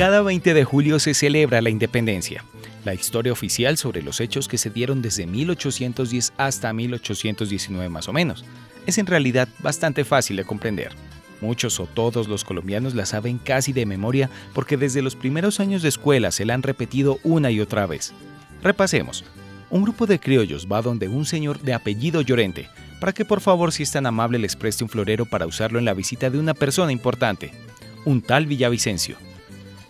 Cada 20 de julio se celebra la independencia, la historia oficial sobre los hechos que se dieron desde 1810 hasta 1819 más o menos. Es en realidad bastante fácil de comprender. Muchos o todos los colombianos la saben casi de memoria porque desde los primeros años de escuela se la han repetido una y otra vez. Repasemos. Un grupo de criollos va donde un señor de apellido Llorente, para que por favor si es tan amable les preste un florero para usarlo en la visita de una persona importante, un tal Villavicencio.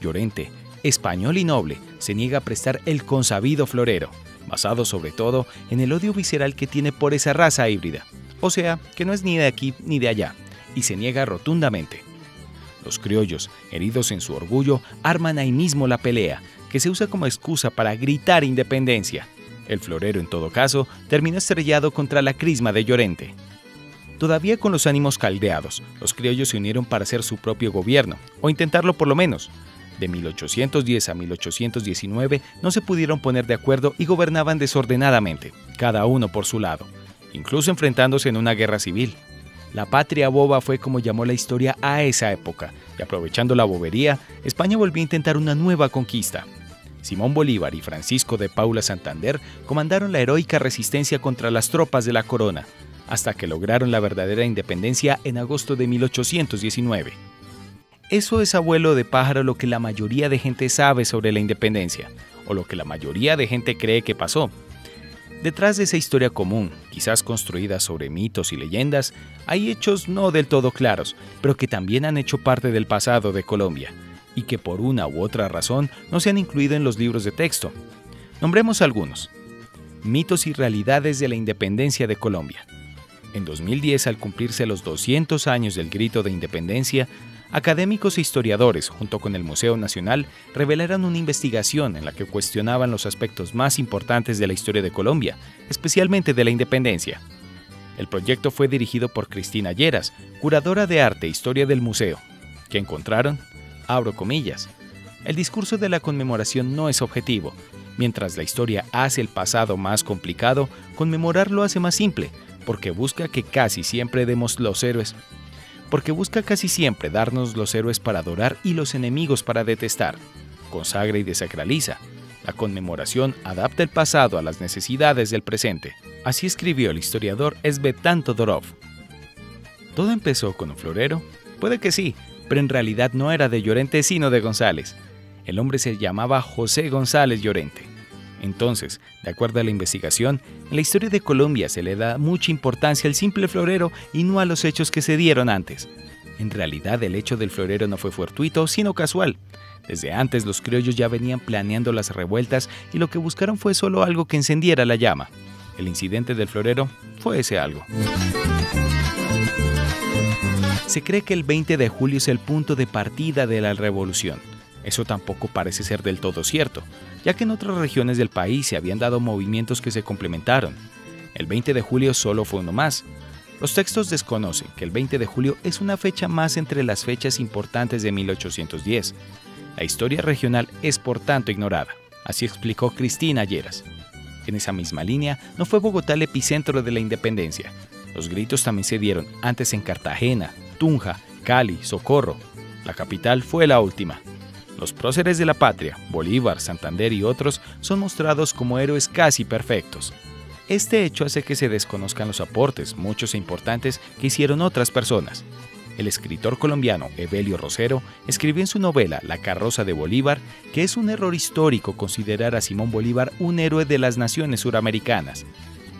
Llorente, español y noble, se niega a prestar el consabido florero, basado sobre todo en el odio visceral que tiene por esa raza híbrida, o sea, que no es ni de aquí ni de allá, y se niega rotundamente. Los criollos, heridos en su orgullo, arman ahí mismo la pelea, que se usa como excusa para gritar independencia. El florero, en todo caso, terminó estrellado contra la crisma de Llorente. Todavía con los ánimos caldeados, los criollos se unieron para hacer su propio gobierno, o intentarlo por lo menos. De 1810 a 1819 no se pudieron poner de acuerdo y gobernaban desordenadamente, cada uno por su lado, incluso enfrentándose en una guerra civil. La patria boba fue como llamó la historia a esa época, y aprovechando la bobería, España volvió a intentar una nueva conquista. Simón Bolívar y Francisco de Paula Santander comandaron la heroica resistencia contra las tropas de la corona, hasta que lograron la verdadera independencia en agosto de 1819. Eso es abuelo de pájaro lo que la mayoría de gente sabe sobre la independencia, o lo que la mayoría de gente cree que pasó, Detrás de esa historia común, quizás construida sobre mitos y leyendas, hay hechos no del todo claros, pero que también han hecho parte del pasado de Colombia, y que por una u otra razón no se han incluido en los libros de texto. Nombremos algunos. Mitos y realidades de la independencia de Colombia. En 2010, al cumplirse los 200 años del grito de independencia, Académicos e historiadores, junto con el Museo Nacional, revelaron una investigación en la que cuestionaban los aspectos más importantes de la historia de Colombia, especialmente de la independencia. El proyecto fue dirigido por Cristina Lleras, curadora de arte e historia del museo, que encontraron, abro comillas, el discurso de la conmemoración no es objetivo. Mientras la historia hace el pasado más complicado, conmemorarlo hace más simple, porque busca que casi siempre demos los héroes porque busca casi siempre darnos los héroes para adorar y los enemigos para detestar. Consagra y desacraliza. La conmemoración adapta el pasado a las necesidades del presente. Así escribió el historiador Esbetan Todorov. ¿Todo empezó con un florero? Puede que sí, pero en realidad no era de Llorente sino de González. El hombre se llamaba José González Llorente. Entonces, de acuerdo a la investigación, en la historia de Colombia se le da mucha importancia al simple florero y no a los hechos que se dieron antes. En realidad, el hecho del florero no fue fortuito, sino casual. Desde antes los criollos ya venían planeando las revueltas y lo que buscaron fue solo algo que encendiera la llama. El incidente del florero fue ese algo. Se cree que el 20 de julio es el punto de partida de la revolución. Eso tampoco parece ser del todo cierto, ya que en otras regiones del país se habían dado movimientos que se complementaron. El 20 de julio solo fue uno más. Los textos desconocen que el 20 de julio es una fecha más entre las fechas importantes de 1810. La historia regional es por tanto ignorada, así explicó Cristina Lleras. En esa misma línea, no fue Bogotá el epicentro de la independencia. Los gritos también se dieron antes en Cartagena, Tunja, Cali, Socorro. La capital fue la última. Los próceres de la patria, Bolívar, Santander y otros, son mostrados como héroes casi perfectos. Este hecho hace que se desconozcan los aportes, muchos e importantes, que hicieron otras personas. El escritor colombiano Evelio Rosero escribió en su novela La carroza de Bolívar que es un error histórico considerar a Simón Bolívar un héroe de las naciones suramericanas.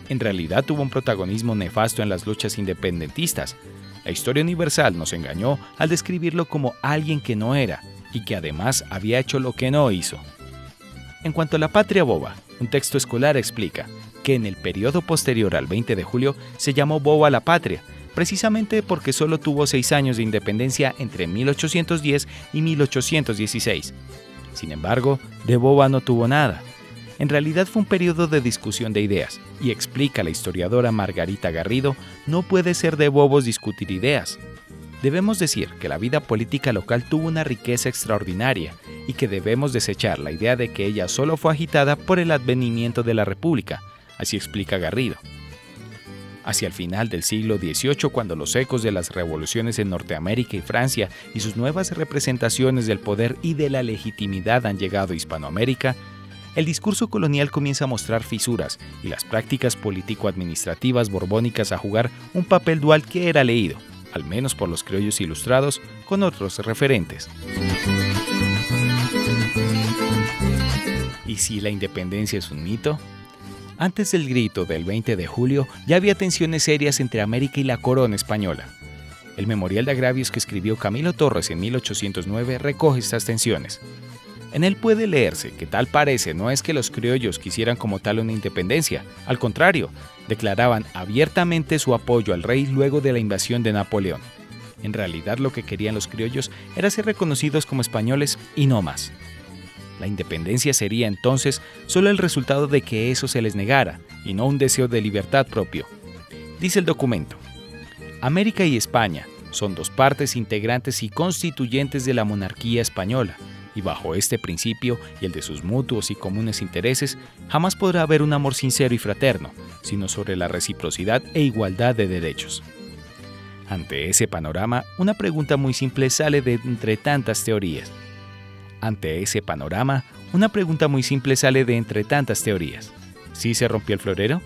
En realidad tuvo un protagonismo nefasto en las luchas independentistas. La historia universal nos engañó al describirlo como alguien que no era, y que además había hecho lo que no hizo. En cuanto a la patria boba, un texto escolar explica que en el periodo posterior al 20 de julio se llamó boba la patria, precisamente porque solo tuvo seis años de independencia entre 1810 y 1816. Sin embargo, de boba no tuvo nada. En realidad fue un periodo de discusión de ideas, y explica la historiadora Margarita Garrido, no puede ser de bobos discutir ideas, Debemos decir que la vida política local tuvo una riqueza extraordinaria y que debemos desechar la idea de que ella solo fue agitada por el advenimiento de la República, así explica Garrido. Hacia el final del siglo XVIII, cuando los ecos de las revoluciones en Norteamérica y Francia y sus nuevas representaciones del poder y de la legitimidad han llegado a Hispanoamérica, el discurso colonial comienza a mostrar fisuras y las prácticas político-administrativas borbónicas a jugar un papel dual que era leído, al menos por los criollos ilustrados, con otros referentes. ¿Y si la independencia es un mito? Antes del grito del 20 de julio ya había tensiones serias entre América y la corona española. El memorial de agravios que escribió Camilo Torres en 1809 recoge estas tensiones. En él puede leerse que tal parece no es que los criollos quisieran como tal una independencia, al contrario, declaraban abiertamente su apoyo al rey luego de la invasión de Napoleón. En realidad lo que querían los criollos era ser reconocidos como españoles y no más. La independencia sería entonces solo el resultado de que eso se les negara y no un deseo de libertad propio. Dice el documento, América y España son dos partes integrantes y constituyentes de la monarquía española, y bajo este principio y el de sus mutuos y comunes intereses, jamás podrá haber un amor sincero y fraterno, sino sobre la reciprocidad e igualdad de derechos. Ante ese panorama, una pregunta muy simple sale de entre tantas teorías. Ante ese panorama, una pregunta muy simple sale de entre tantas teorías. ¿Sí se rompió el florero?